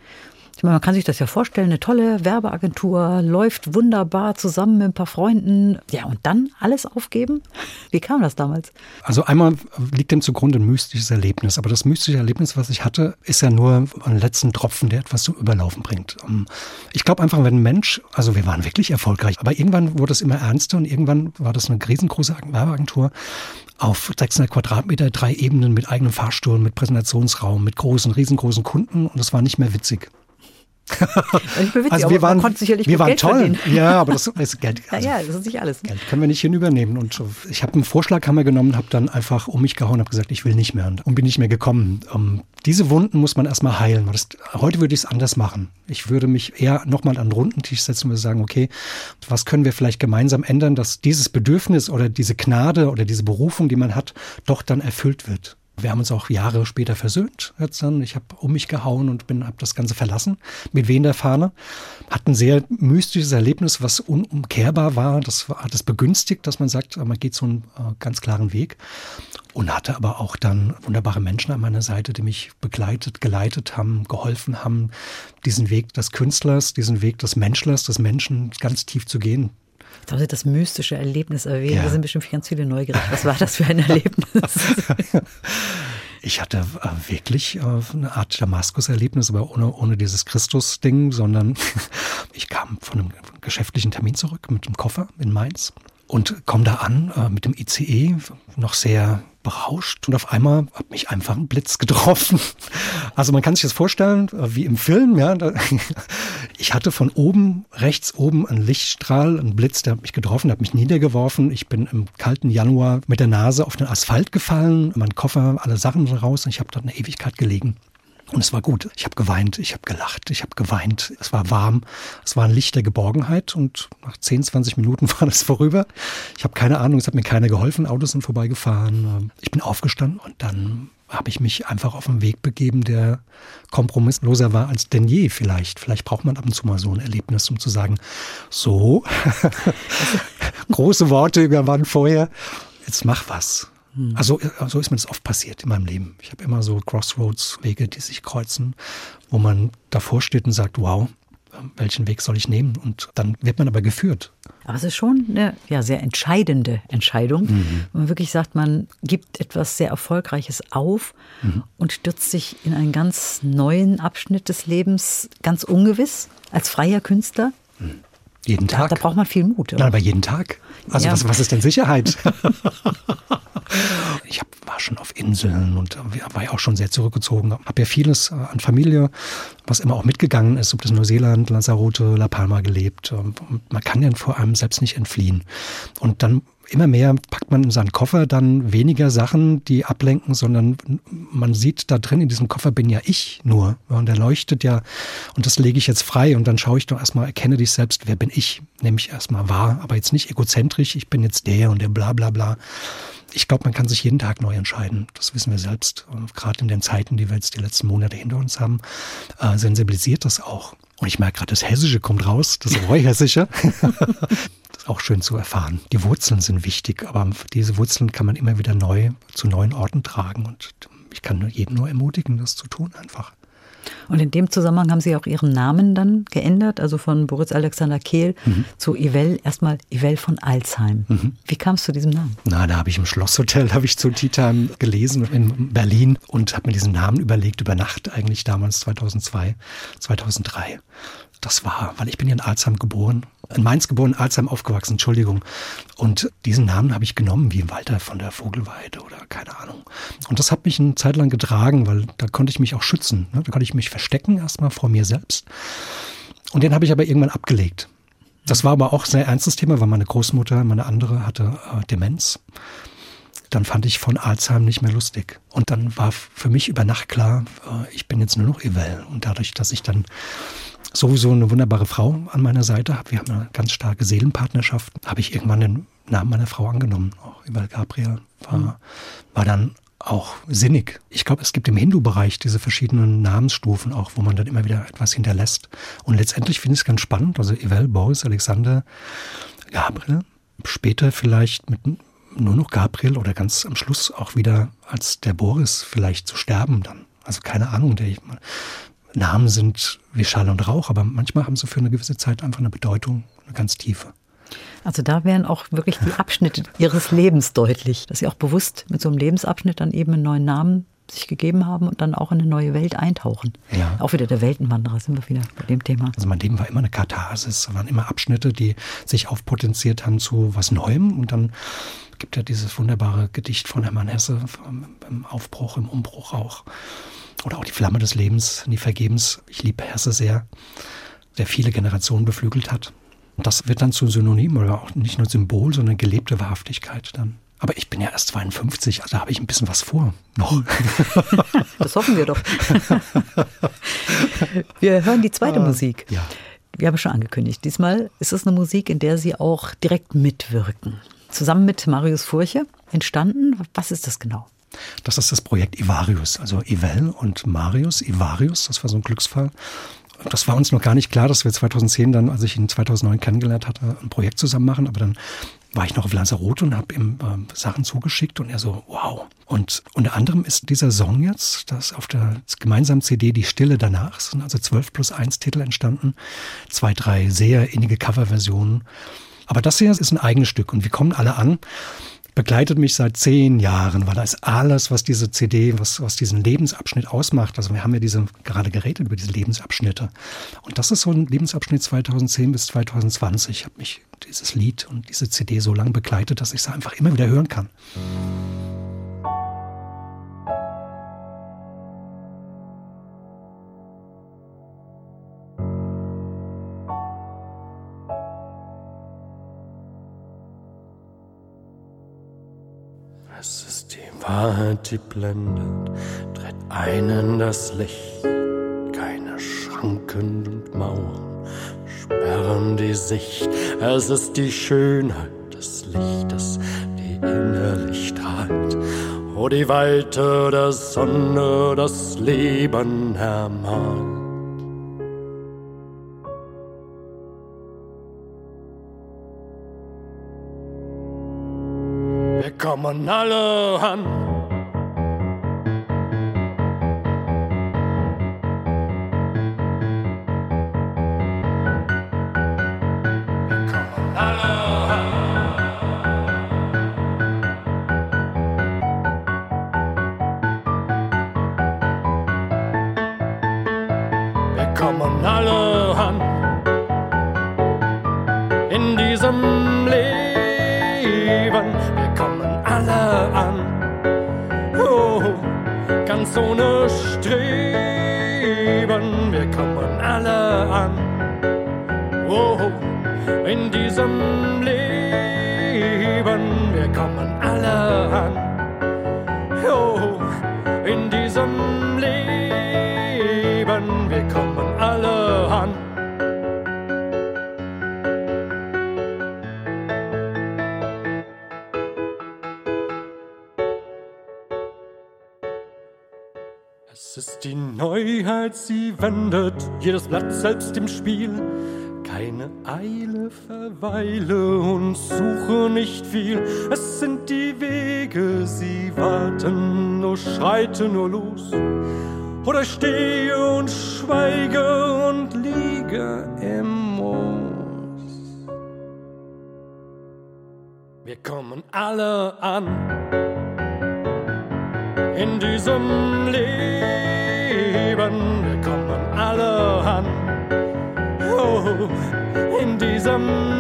Ich meine, man kann sich das ja vorstellen, eine tolle Werbeagentur, läuft wunderbar zusammen mit ein paar Freunden. Ja, und dann alles aufgeben? Wie kam das damals? Also einmal liegt dem zugrunde ein mystisches Erlebnis. Aber das mystische Erlebnis, was ich hatte, ist ja nur ein letzten Tropfen, der etwas zum Überlaufen bringt. Ähm, ich glaube einfach, wenn ein Mensch, also wir waren wirklich erfolgreich, aber irgendwann wurde es immer ernster und irgendwann war das eine riesengroße Werbeagentur auf 600 Quadratmeter, drei Ebenen mit eigenem Fahrstuhl, mit Präsentationsraum, mit großen, riesengroßen Kunden und es war nicht mehr witzig. Witzig, also wir waren, wir waren toll. Verdienen. Ja, aber das ist Geld. Also ja, ja, das ist nicht alles. Geld können wir nicht hinübernehmen. Und ich habe einen Vorschlag haben wir genommen, habe dann einfach um mich gehauen, habe gesagt, ich will nicht mehr und bin nicht mehr gekommen. Um, ähm, diese Wunden muss man erstmal heilen. Das, heute würde ich es anders machen. Ich würde mich eher nochmal an den runden Tisch setzen und sagen, okay, was können wir vielleicht gemeinsam ändern, dass dieses Bedürfnis oder diese Gnade oder diese Berufung, die man hat, doch dann erfüllt wird. Wir haben uns auch Jahre später versöhnt. Ich habe um mich gehauen und bin, habe das Ganze verlassen mit wen der Fahne. Hat ein sehr mystisches Erlebnis, was unumkehrbar war. Das hat es begünstigt, dass man sagt, man geht so einen äh, ganz klaren Weg. Und hatte aber auch dann wunderbare Menschen an meiner Seite, die mich begleitet, geleitet haben, geholfen haben, diesen Weg des Künstlers, diesen Weg des Menschlers, des Menschen ganz tief zu gehen. Jetzt haben Sie das mystische Erlebnis erwähnt. Ja. Da sind bestimmt ganz viele neugierig. Was war das für ein Erlebnis? Ich hatte äh, wirklich äh, eine Art Damaskus-Erlebnis, aber ohne, ohne dieses Christus-Ding, sondern ich kam von einem geschäftlichen Termin zurück mit dem Koffer in Mainz und komme da an äh, mit dem ICE, noch sehr berauscht und auf einmal hat mich einfach ein Blitz getroffen. Also man kann sich das vorstellen, äh, wie im Film, ja. Ich hatte von oben, rechts oben einen Lichtstrahl, einen Blitz, der hat mich getroffen, der hat mich niedergeworfen. Ich bin im kalten Januar mit der Nase auf den Asphalt gefallen, mein Koffer, alle Sachen raus und ich habe dort eine Ewigkeit gelegen. Und es war gut. Ich habe geweint, ich habe gelacht, ich habe geweint. Es war warm, es war ein Licht der Geborgenheit und nach 10, 20 Minuten war das vorüber. Ich habe keine Ahnung, es hat mir keiner geholfen, Autos sind vorbeigefahren. Ich bin aufgestanden und dann habe ich mich einfach auf einen Weg begeben, der kompromissloser war als denn je vielleicht. Vielleicht braucht man ab und zu mal so ein Erlebnis, um zu sagen, so, große Worte über wann vorher, jetzt mach was. Hm. Also so ist mir das oft passiert in meinem Leben. Ich habe immer so Crossroads-Wege, die sich kreuzen, wo man davor steht und sagt, wow, welchen Weg soll ich nehmen? Und dann wird man aber geführt. Aber es ist schon eine ja, sehr entscheidende Entscheidung. Mhm. Wo man wirklich sagt, man gibt etwas sehr Erfolgreiches auf mhm. und stürzt sich in einen ganz neuen Abschnitt des Lebens, ganz ungewiss, als freier Künstler. Mhm. Jeden Tag. Da, da, braucht man viel Mut. Oder? Nein, aber jeden Tag. Also ja. was, was ist denn Sicherheit? ich hab, war schon auf Inseln und war ja auch schon sehr zurückgezogen. Habe ja vieles äh, an Familie, was immer auch mitgegangen ist, ob das Neuseeland, Lanzarote, La Palma gelebt. Man kann ja vor allem selbst nicht entfliehen. Und dann immer mehr packt man in seinen Koffer dann weniger Sachen, die ablenken, sondern man sieht da drin in diesem Koffer bin ja ich nur. Und der leuchtet ja und das lege ich jetzt frei und dann schaue ich doch erstmal, erkenne dich selbst, wer bin ich? Nehme ich erstmal wahr, aber jetzt nicht egozentrisch, ich bin jetzt der und der bla bla bla. Ich glaube, man kann sich jeden Tag neu entscheiden. Das wissen wir selbst. Gerade in den Zeiten, die wir jetzt die letzten Monate hinter uns haben, äh, sensibilisiert das auch. Und ich merke gerade, das Hessische kommt raus, das Reuhessische. auch schön zu erfahren. Die Wurzeln sind wichtig, aber diese Wurzeln kann man immer wieder neu zu neuen Orten tragen. Und ich kann nur jedem nur ermutigen, das zu tun einfach. Und in dem Zusammenhang haben Sie auch Ihren Namen dann geändert, also von Boris Alexander Kehl mhm. zu Ivel, erstmal Ivel von Alzheim. Mhm. Wie kam es zu diesem Namen? Na, da habe ich im Schlosshotel, habe ich zu Tea Time gelesen in Berlin und habe mir diesen Namen überlegt, über Nacht eigentlich damals 2002, 2003 das war, weil ich bin ja in Alzheim geboren, in Mainz geboren, in Alzheim aufgewachsen, Entschuldigung. Und diesen Namen habe ich genommen, wie Walter von der Vogelweide oder keine Ahnung. Und das hat mich eine Zeit lang getragen, weil da konnte ich mich auch schützen. Ne? Da konnte ich mich verstecken erstmal vor mir selbst. Und den habe ich aber irgendwann abgelegt. Das war aber auch ein sehr ernstes Thema, weil meine Großmutter, meine andere, hatte äh, Demenz. Dann fand ich von Alzheim nicht mehr lustig. Und dann war für mich über Nacht klar, äh, ich bin jetzt nur noch Evel. Und dadurch, dass ich dann sowieso eine wunderbare Frau an meiner Seite habe, wir haben eine ganz starke Seelenpartnerschaft, habe ich irgendwann den Namen meiner Frau angenommen. Auch Evel Gabriel war, mhm. war dann auch sinnig. Ich glaube, es gibt im Hindu-Bereich diese verschiedenen Namensstufen auch, wo man dann immer wieder etwas hinterlässt. Und letztendlich finde ich es ganz spannend. Also Evel, Boris, Alexander, Gabriel. Später vielleicht mit nur noch Gabriel oder ganz am Schluss auch wieder als der Boris vielleicht zu sterben dann. Also keine Ahnung, der Namen sind wie Schall und Rauch, aber manchmal haben sie für eine gewisse Zeit einfach eine Bedeutung, eine ganz tiefe. Also da wären auch wirklich die Abschnitte ihres Lebens deutlich, dass sie auch bewusst mit so einem Lebensabschnitt dann eben einen neuen Namen sich gegeben haben und dann auch in eine neue Welt eintauchen. Ja. Auch wieder der Weltenwanderer sind wir wieder bei dem Thema. Also mein Leben war immer eine Katharsis, es waren immer Abschnitte, die sich aufpotenziert haben zu was Neuem und dann gibt ja dieses wunderbare Gedicht von Hermann Hesse im Aufbruch, im Umbruch auch oder auch die Flamme des Lebens, nie vergebens. Ich liebe Hesse sehr, der viele Generationen beflügelt hat. Und das wird dann zu Synonym oder auch nicht nur Symbol, sondern gelebte Wahrhaftigkeit dann. Aber ich bin ja erst 52, also habe ich ein bisschen was vor. Noch. Das hoffen wir doch. Wir hören die zweite Ah, Musik. ja. Wir haben schon angekündigt. Diesmal ist es eine Musik, in der Sie auch direkt mitwirken. Zusammen mit Marius Furche entstanden. Was ist das genau? Das ist das Projekt Ivarius, also Ivel und Marius. Ivarius, das war so ein Glücksfall. Das war uns noch gar nicht klar, dass wir 2010 dann, als ich ihn 2009 kennengelernt hatte, ein Projekt zusammen machen. Aber dann war ich noch auf Lanzarote und habe ihm äh, Sachen zugeschickt und er so, wow. Und unter anderem ist dieser Song jetzt, das auf der gemeinsamen CD Die Stille danach, sind also 12 plus 1 Titel entstanden, zwei, drei sehr innige Coverversionen. Aber das hier ist ein eigenes Stück und wir kommen alle an begleitet mich seit zehn Jahren, weil da ist alles, was diese CD, was, was diesen Lebensabschnitt ausmacht. Also wir haben ja diese, gerade geredet über diese Lebensabschnitte. Und das ist so ein Lebensabschnitt 2010 bis 2020. Hat mich dieses Lied und diese CD so lange begleitet, dass ich es einfach immer wieder hören kann. Wahrheit, die blendet, tritt ein in das Licht. Keine Schranken und Mauern sperren die Sicht. Es ist die Schönheit des Lichtes, die innerlich strahlt. Wo die Weite der Sonne das Leben ermalt. Wir kommen alle an. Blatt selbst im Spiel. Keine Eile, verweile und suche nicht viel. Es sind die Wege, sie warten, nur schreite nur los. Oder stehe und schweige und liege im Moos. Wir kommen alle an in diesem Leben. In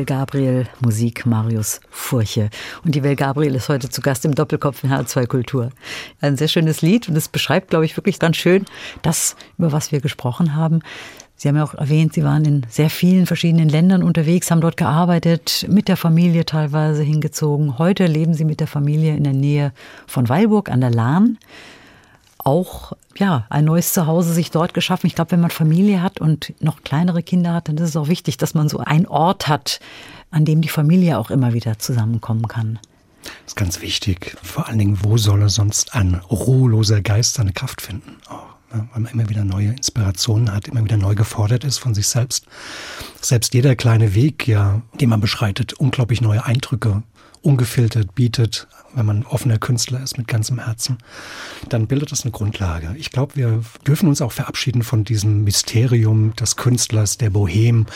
Ivel Gabriel, Musik Marius Furche. Und Ivel Gabriel ist heute zu Gast im Doppelkopf in H2 Kultur. Ein sehr schönes Lied und es beschreibt, glaube ich, wirklich ganz schön das, über was wir gesprochen haben. Sie haben ja auch erwähnt, Sie waren in sehr vielen verschiedenen Ländern unterwegs, haben dort gearbeitet, mit der Familie teilweise hingezogen. Heute leben Sie mit der Familie in der Nähe von Weilburg an der Lahn auch ja, ein neues Zuhause sich dort geschaffen. Ich glaube, wenn man Familie hat und noch kleinere Kinder hat, dann ist es auch wichtig, dass man so einen Ort hat, an dem die Familie auch immer wieder zusammenkommen kann. Das ist ganz wichtig. Vor allen Dingen, wo soll er sonst ein ruheloser Geist seine Kraft finden? Oh, ne? Weil man immer wieder neue Inspirationen hat, immer wieder neu gefordert ist von sich selbst. Selbst jeder kleine Weg, ja, den man beschreitet, unglaublich neue Eindrücke ungefiltert bietet, wenn man offener Künstler ist mit ganzem Herzen, dann bildet das eine Grundlage. Ich glaube, wir dürfen uns auch verabschieden von diesem Mysterium des Künstlers, der Bohem,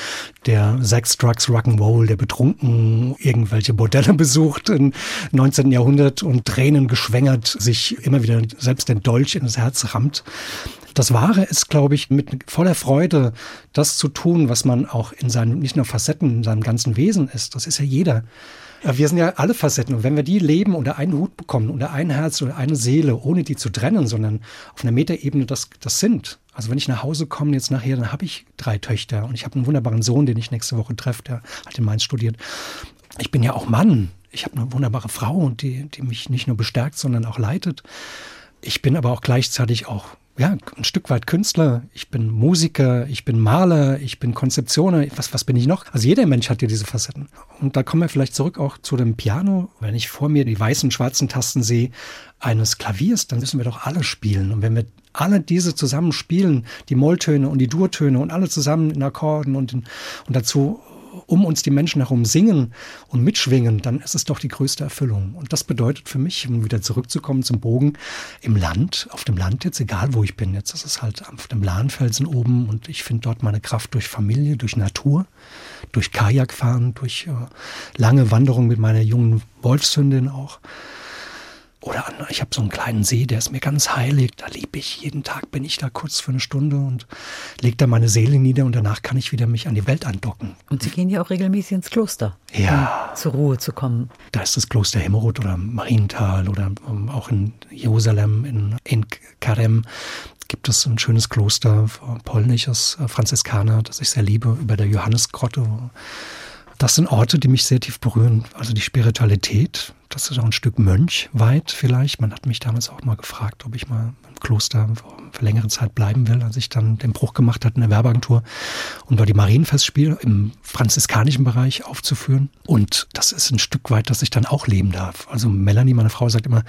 der Sex, Drugs, Rock'n'Roll, der betrunken irgendwelche Bordelle besucht im 19. Jahrhundert und Tränen geschwängert sich immer wieder selbst den Dolch in das Herz rammt. Das Wahre ist, glaube ich, mit voller Freude das zu tun, was man auch in seinen, nicht nur Facetten, in seinem ganzen Wesen ist. Das ist ja jeder. Wir sind ja alle Facetten und wenn wir die leben unter einen Hut bekommen, unter ein Herz oder eine Seele, ohne die zu trennen, sondern auf einer Metaebene das, das sind. Also wenn ich nach Hause komme jetzt nachher, dann habe ich drei Töchter und ich habe einen wunderbaren Sohn, den ich nächste Woche treffe, der halt in Mainz studiert. Ich bin ja auch Mann. Ich habe eine wunderbare Frau, die, die mich nicht nur bestärkt, sondern auch leitet. Ich bin aber auch gleichzeitig auch ja, ein Stück weit Künstler, ich bin Musiker, ich bin Maler, ich bin Konzeptioner, was, was bin ich noch? Also jeder Mensch hat ja diese Facetten. Und da kommen wir vielleicht zurück auch zu dem Piano. Wenn ich vor mir die weißen, schwarzen Tasten sehe eines Klaviers, dann müssen wir doch alle spielen. Und wenn wir alle diese zusammen spielen, die Molltöne und die Durtöne und alle zusammen in Akkorden und, in, und dazu um uns die Menschen herum singen und mitschwingen, dann ist es doch die größte Erfüllung. Und das bedeutet für mich, um wieder zurückzukommen zum Bogen, im Land, auf dem Land jetzt, egal wo ich bin, jetzt ist es halt auf dem Lahnfelsen oben und ich finde dort meine Kraft durch Familie, durch Natur, durch Kajakfahren, durch äh, lange Wanderung mit meiner jungen Wolfshündin auch. Oder an, ich habe so einen kleinen See, der ist mir ganz heilig. Da liebe ich. Jeden Tag bin ich da kurz für eine Stunde und lege da meine Seele nieder und danach kann ich wieder mich an die Welt andocken. Und Sie gehen ja auch regelmäßig ins Kloster, ja. um zur Ruhe zu kommen. Da ist das Kloster Hemmerod oder Marienthal oder um, auch in Jerusalem, in, in Karem gibt es ein schönes Kloster, polnisches äh, Franziskaner, das ich sehr liebe, über der Johannesgrotte. Das sind Orte, die mich sehr tief berühren. Also die Spiritualität, das ist auch ein Stück Mönch weit vielleicht. Man hat mich damals auch mal gefragt, ob ich mal im Kloster für längere Zeit bleiben will, als ich dann den Bruch gemacht hatte in der Werbeagentur, um dort die Marienfestspiele im franziskanischen Bereich aufzuführen. Und das ist ein Stück weit, dass ich dann auch leben darf. Also Melanie, meine Frau, sagt immer,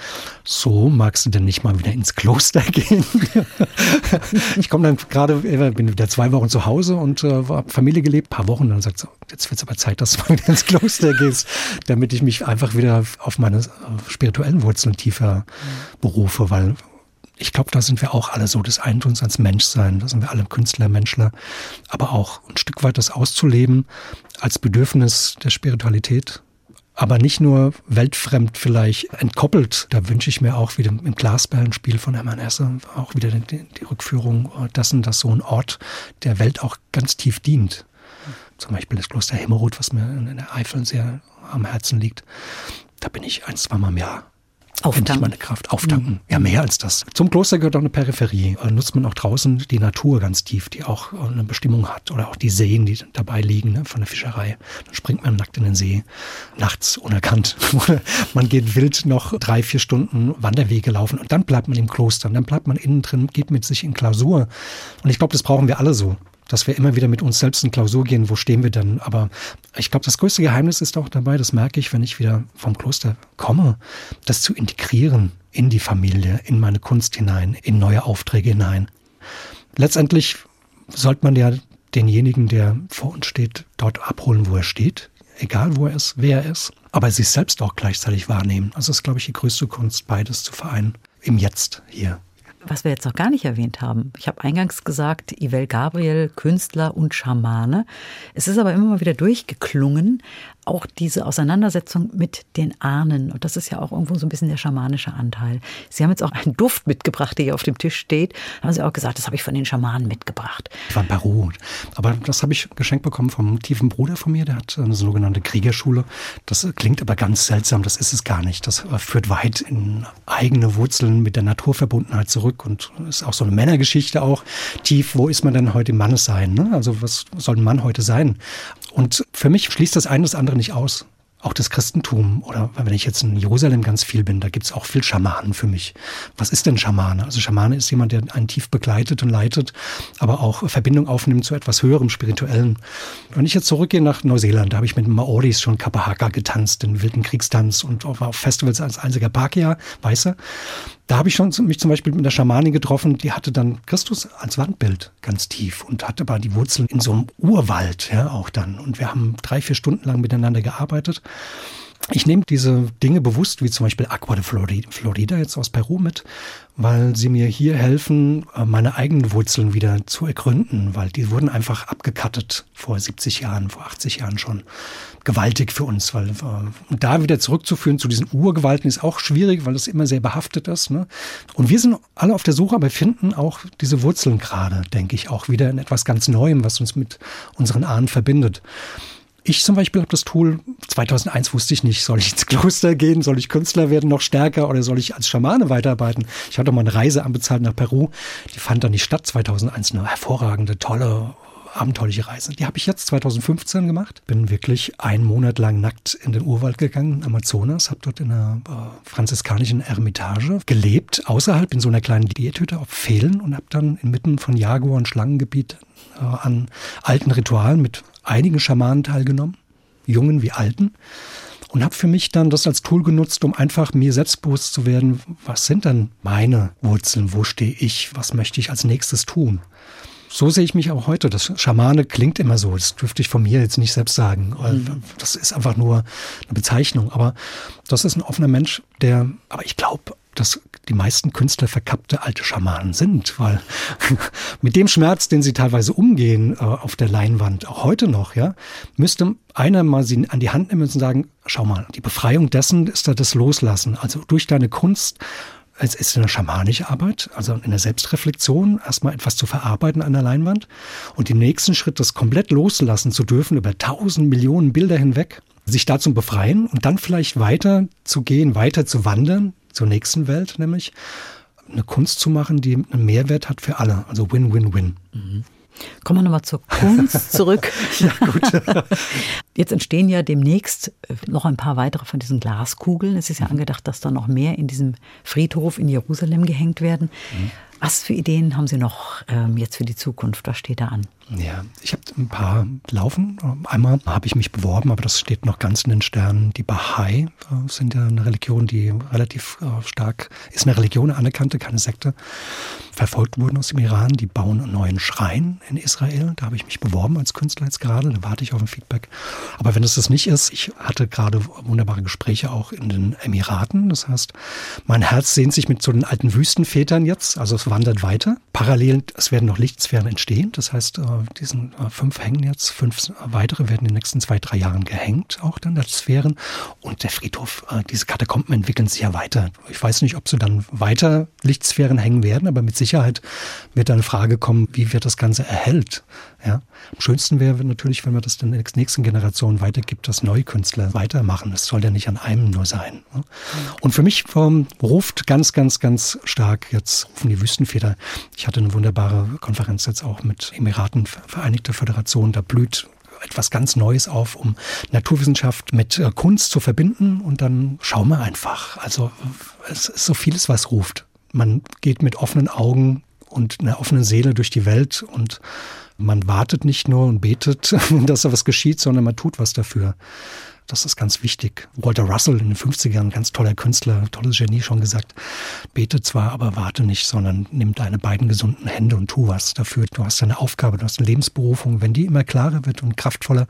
so magst du denn nicht mal wieder ins Kloster gehen? ich komme dann gerade, bin wieder zwei Wochen zu Hause und äh, habe Familie gelebt, paar Wochen. Dann sagt sie, jetzt wird es aber Zeit, dass du mal wieder ins Kloster gehst, damit ich mich einfach wieder auf meine äh, spirituellen Wurzeln tiefer berufe, weil ich glaube, da sind wir auch alle so des Eintuns ans Menschsein. Da sind wir alle Künstler, Menschler. Aber auch ein Stück weit das auszuleben als Bedürfnis der Spiritualität. Aber nicht nur weltfremd vielleicht entkoppelt. Da wünsche ich mir auch wieder im Glasperlenspiel von Hermann Hesse auch wieder die, die Rückführung dessen, dass so ein Ort der Welt auch ganz tief dient. Zum Beispiel das Kloster Hemmerod, was mir in der Eifel sehr am Herzen liegt. Da bin ich ein, zweimal im Jahr Auftanken. meine Kraft. Auftanken. Mhm. Ja, mehr als das. Zum Kloster gehört auch eine Peripherie. Da nutzt man auch draußen die Natur ganz tief, die auch eine Bestimmung hat. Oder auch die Seen, die dabei liegen, ne, von der Fischerei. Dann springt man nackt in den See. Nachts unerkannt. man geht wild noch drei, vier Stunden Wanderwege laufen. Und dann bleibt man im Kloster. Und dann bleibt man innen drin, geht mit sich in Klausur. Und ich glaube, das brauchen wir alle so dass wir immer wieder mit uns selbst in Klausur gehen, wo stehen wir denn? Aber ich glaube, das größte Geheimnis ist auch dabei, das merke ich, wenn ich wieder vom Kloster komme, das zu integrieren in die Familie, in meine Kunst hinein, in neue Aufträge hinein. Letztendlich sollte man ja denjenigen, der vor uns steht, dort abholen, wo er steht, egal wo er ist, wer er ist, aber sich selbst auch gleichzeitig wahrnehmen. Also das ist, glaube ich, die größte Kunst, beides zu vereinen. Im Jetzt hier was wir jetzt noch gar nicht erwähnt haben. Ich habe eingangs gesagt, Ivel Gabriel, Künstler und Schamane. Es ist aber immer mal wieder durchgeklungen, auch diese Auseinandersetzung mit den Ahnen. Und das ist ja auch irgendwo so ein bisschen der schamanische Anteil. Sie haben jetzt auch einen Duft mitgebracht, der hier auf dem Tisch steht. Da haben Sie auch gesagt, das habe ich von den Schamanen mitgebracht. Ich war in Peru. Aber das habe ich geschenkt bekommen vom tiefen Bruder von mir. Der hat eine sogenannte Kriegerschule. Das klingt aber ganz seltsam. Das ist es gar nicht. Das führt weit in eigene Wurzeln mit der Naturverbundenheit zurück und ist auch so eine Männergeschichte auch tief. Wo ist man denn heute im Mannessein? Ne? Also was soll ein Mann heute sein? Und für mich schließt das eine das andere nicht aus auch das Christentum oder wenn ich jetzt in Jerusalem ganz viel bin, da gibt es auch viel Schamanen für mich. Was ist denn Schamane? Also Schamane ist jemand, der einen tief begleitet und leitet, aber auch Verbindung aufnimmt zu etwas höherem, spirituellen. Wenn ich jetzt zurückgehe nach Neuseeland, da habe ich mit Maoris schon Kapahaka getanzt, den wilden Kriegstanz und war auf Festivals als einziger Pakia, Weißer. Da habe ich schon mich zum Beispiel mit einer Schamanin getroffen, die hatte dann Christus als Wandbild ganz tief und hatte aber die Wurzeln in so einem Urwald, ja, auch dann. Und wir haben drei, vier Stunden lang miteinander gearbeitet. Ich nehme diese Dinge bewusst, wie zum Beispiel Aqua de Florida jetzt aus Peru mit, weil sie mir hier helfen, äh, meine eigenen Wurzeln wieder zu ergründen, weil die wurden einfach abgekattet vor 70 Jahren, vor 80 Jahren schon. Gewaltig für uns, weil äh, da wieder zurückzuführen zu diesen Urgewalten ist auch schwierig, weil das immer sehr behaftet ist. Ne? Und wir sind alle auf der Suche, aber finden auch diese Wurzeln gerade, denke ich, auch wieder in etwas ganz Neuem, was uns mit unseren Ahnen verbindet. Ich zum Beispiel habe das Tool, 2001 wusste ich nicht, soll ich ins Kloster gehen, soll ich Künstler werden noch stärker oder soll ich als Schamane weiterarbeiten? Ich hatte mal eine Reise anbezahlt nach Peru, die fand dann nicht statt 2001, eine hervorragende, tolle, abenteuerliche Reise. Die habe ich jetzt 2015 gemacht. Bin wirklich einen Monat lang nackt in den Urwald gegangen, Amazonas, habe dort in einer äh, franziskanischen Eremitage gelebt, außerhalb in so einer kleinen Diethütte auf Pfählen und habe dann inmitten von Jaguar- und Schlangengebiet äh, an alten Ritualen mit einigen Schamanen teilgenommen, jungen wie alten, und habe für mich dann das als Tool genutzt, um einfach mir selbstbewusst zu werden, was sind denn meine Wurzeln, wo stehe ich, was möchte ich als nächstes tun. So sehe ich mich auch heute. Das Schamane klingt immer so. Das dürfte ich von mir jetzt nicht selbst sagen. Mhm. Das ist einfach nur eine Bezeichnung. Aber das ist ein offener Mensch, der, aber ich glaube, dass die meisten Künstler verkappte alte Schamanen sind, weil mit dem Schmerz, den sie teilweise umgehen äh, auf der Leinwand, auch heute noch, ja, müsste einer mal sie an die Hand nehmen und sagen, schau mal, die Befreiung dessen ist da das Loslassen. Also durch deine Kunst es ist eine schamanische Arbeit, also in der Selbstreflexion erstmal etwas zu verarbeiten an der Leinwand und im nächsten Schritt das komplett loslassen zu dürfen über tausend Millionen Bilder hinweg, sich dazu befreien und dann vielleicht weiter zu gehen, weiter zu wandern, zur nächsten Welt, nämlich eine Kunst zu machen, die einen Mehrwert hat für alle. Also Win-Win-Win. Mhm. Kommen wir nochmal zur Kunst zurück. ja, gut. Jetzt entstehen ja demnächst äh, noch ein paar weitere von diesen Glaskugeln. Es ist ja mhm. angedacht, dass da noch mehr in diesem Friedhof in Jerusalem gehängt werden. Mhm. Was für Ideen haben Sie noch ähm, jetzt für die Zukunft? Was steht da an? Ja, ich habe ein paar laufen. Einmal habe ich mich beworben, aber das steht noch ganz in den Sternen. Die Bahai äh, sind ja eine Religion, die relativ äh, stark ist, eine Religion, anerkannte, keine Sekte, verfolgt wurden aus dem Iran. Die bauen einen neuen Schrein in Israel. Da habe ich mich beworben als Künstler jetzt gerade. Da warte ich auf ein Feedback. Aber wenn es das nicht ist, ich hatte gerade wunderbare Gespräche auch in den Emiraten. Das heißt, mein Herz sehnt sich mit so den alten Wüstenvätern jetzt. Also es wandert weiter. Parallel, es werden noch Lichtsphären entstehen. Das heißt, äh, diesen äh, fünf hängen jetzt, fünf weitere werden in den nächsten zwei, drei Jahren gehängt, auch dann als Sphären. Und der Friedhof, äh, diese Katakomben entwickeln sich ja weiter. Ich weiß nicht, ob sie dann weiter Lichtsphären hängen werden, aber mit Sicherheit wird da eine Frage kommen, wie wird das Ganze erhält. Ja? Am schönsten wäre natürlich, wenn man das den nächsten Generationen weitergibt, dass neue Künstler weitermachen. Es soll ja nicht an einem nur sein. Ne? Und für mich ähm, ruft ganz, ganz, ganz stark jetzt rufen die Wüstenväter. Ich hatte eine wunderbare Konferenz jetzt auch mit Emiraten, Vereinigte Föderation. Da blüht etwas ganz Neues auf, um Naturwissenschaft mit äh, Kunst zu verbinden. Und dann schauen wir einfach. Also es ist so vieles, was ruft. Man geht mit offenen Augen und einer offenen Seele durch die Welt und man wartet nicht nur und betet, dass da was geschieht, sondern man tut was dafür. Das ist ganz wichtig. Walter Russell in den 50ern, ganz toller Künstler, tolles Genie schon gesagt, bete zwar, aber warte nicht, sondern nimm deine beiden gesunden Hände und tu was dafür. Du hast eine Aufgabe, du hast eine Lebensberufung. Wenn die immer klarer wird und kraftvoller,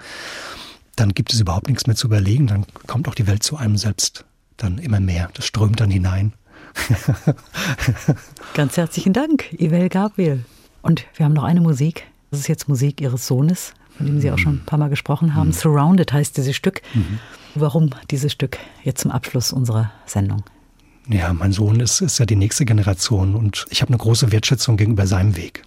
dann gibt es überhaupt nichts mehr zu überlegen. Dann kommt auch die Welt zu einem selbst dann immer mehr. Das strömt dann hinein. Ganz herzlichen Dank, Ivel Gabriel. Und wir haben noch eine Musik. Das ist jetzt Musik Ihres Sohnes. von dem Sie auch schon ein paar Mal gesprochen haben. Mhm. Surrounded heißt dieses Stück. Mhm. Warum dieses Stück jetzt zum Abschluss unserer Sendung? Ja, mein Sohn ist, ist ja die nächste Generation und ich habe eine große Wertschätzung gegenüber seinem Weg.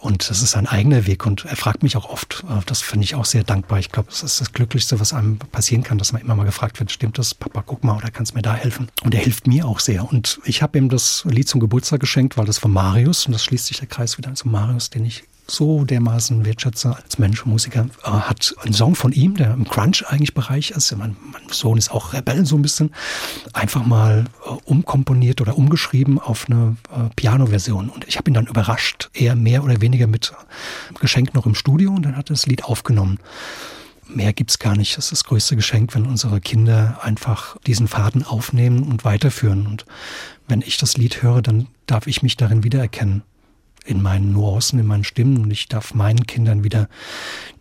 Und das ist sein eigener Weg und er fragt mich auch oft. Äh, das finde ich auch sehr dankbar. Ich glaube, es ist das Glücklichste, was einem passieren kann, dass man immer mal gefragt wird, stimmt das, Papa, guck mal, oder kannst du mir da helfen? Und er hilft mir auch sehr. Und ich habe ihm das Lied zum Geburtstag geschenkt, weil das von Marius, und das schließt sich der Kreis wieder zu Marius, den ich so dermaßen wertschätze als Mensch und Musiker, äh, hat einen Song von ihm, der im Crunch-eigentlich-Bereich ist. Mein, mein, Sohn ist auch Rebell so ein bisschen. Einfach mal äh, umkomponiert oder umgeschrieben auf eine äh, Piano-Version. Und ich habe ihn dann überrascht, eher mehr oder weniger mit Geschenk noch im Studio und dann hat er das Lied aufgenommen. Mehr gibt's gar nicht. Das ist das größte Geschenk, wenn unsere Kinder einfach diesen Faden aufnehmen und weiterführen. Und wenn ich das Lied höre, dann darf ich mich darin wiedererkennen in meinen Nuancen, in meinen Stimmen und ich darf meinen Kindern wieder,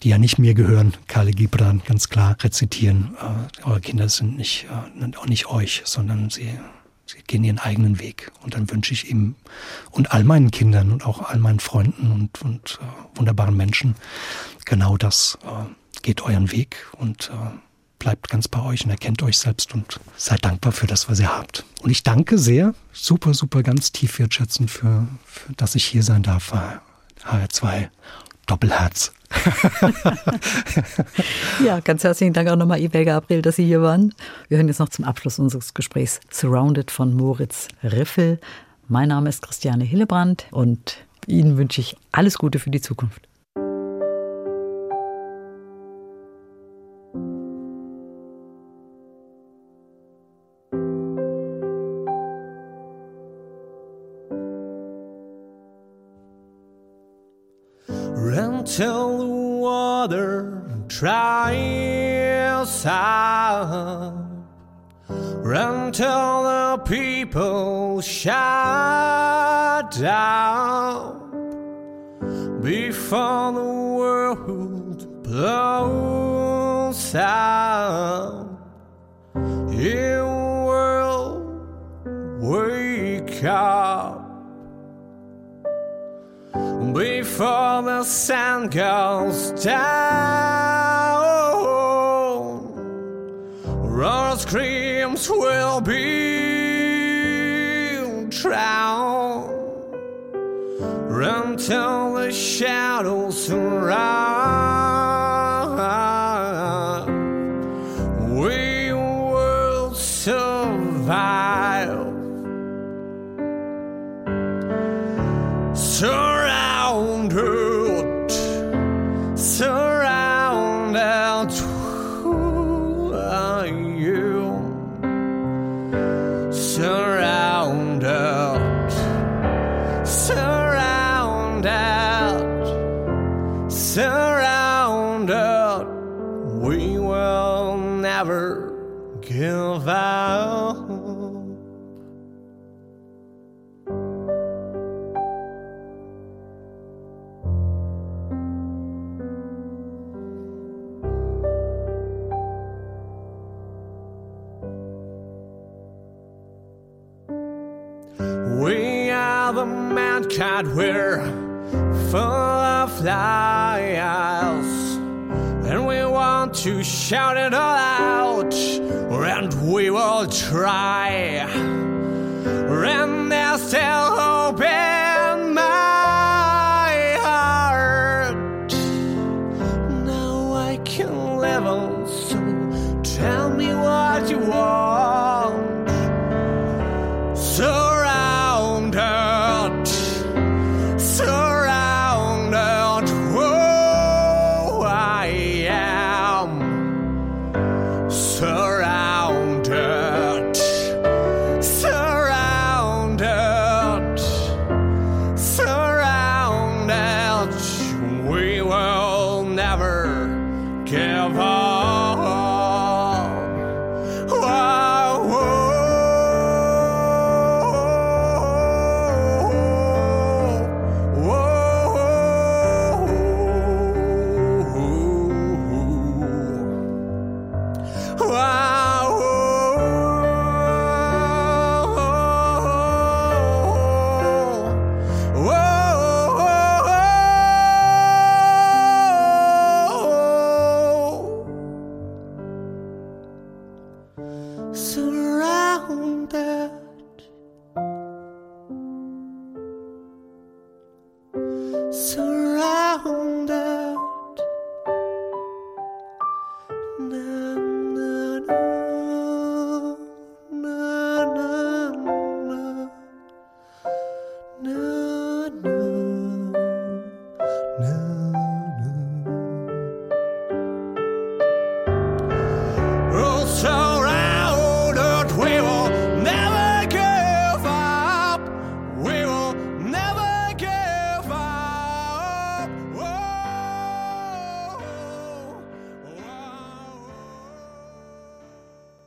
die ja nicht mir gehören, Kale Gibran ganz klar rezitieren. Äh, eure Kinder sind nicht, äh, auch nicht euch, sondern sie, sie gehen ihren eigenen Weg. Und dann wünsche ich ihm und all meinen Kindern und auch all meinen Freunden und, und äh, wunderbaren Menschen genau das. Äh, geht euren Weg und äh, bleibt ganz bei euch und erkennt euch selbst und seid dankbar für das, was ihr habt. Und ich danke sehr, super, super, ganz tief wertschätzend für, für dass ich hier sein darf. HR2 Doppelherz. ja, ganz herzlichen Dank auch nochmal, Ibel Gabriel, dass Sie hier waren. Wir hören jetzt noch zum Abschluss unseres Gesprächs Surrounded von Moritz Riffel. Mein Name ist Christiane Hillebrand und Ihnen wünsche ich alles Gute für die Zukunft. Till the water dries run till the people shut down. Before the world blows out. You will wake up before the sun goes down. Our screams will be drowned until the shadows surround. Of. And we want to shout it all out, and we will try. And there's still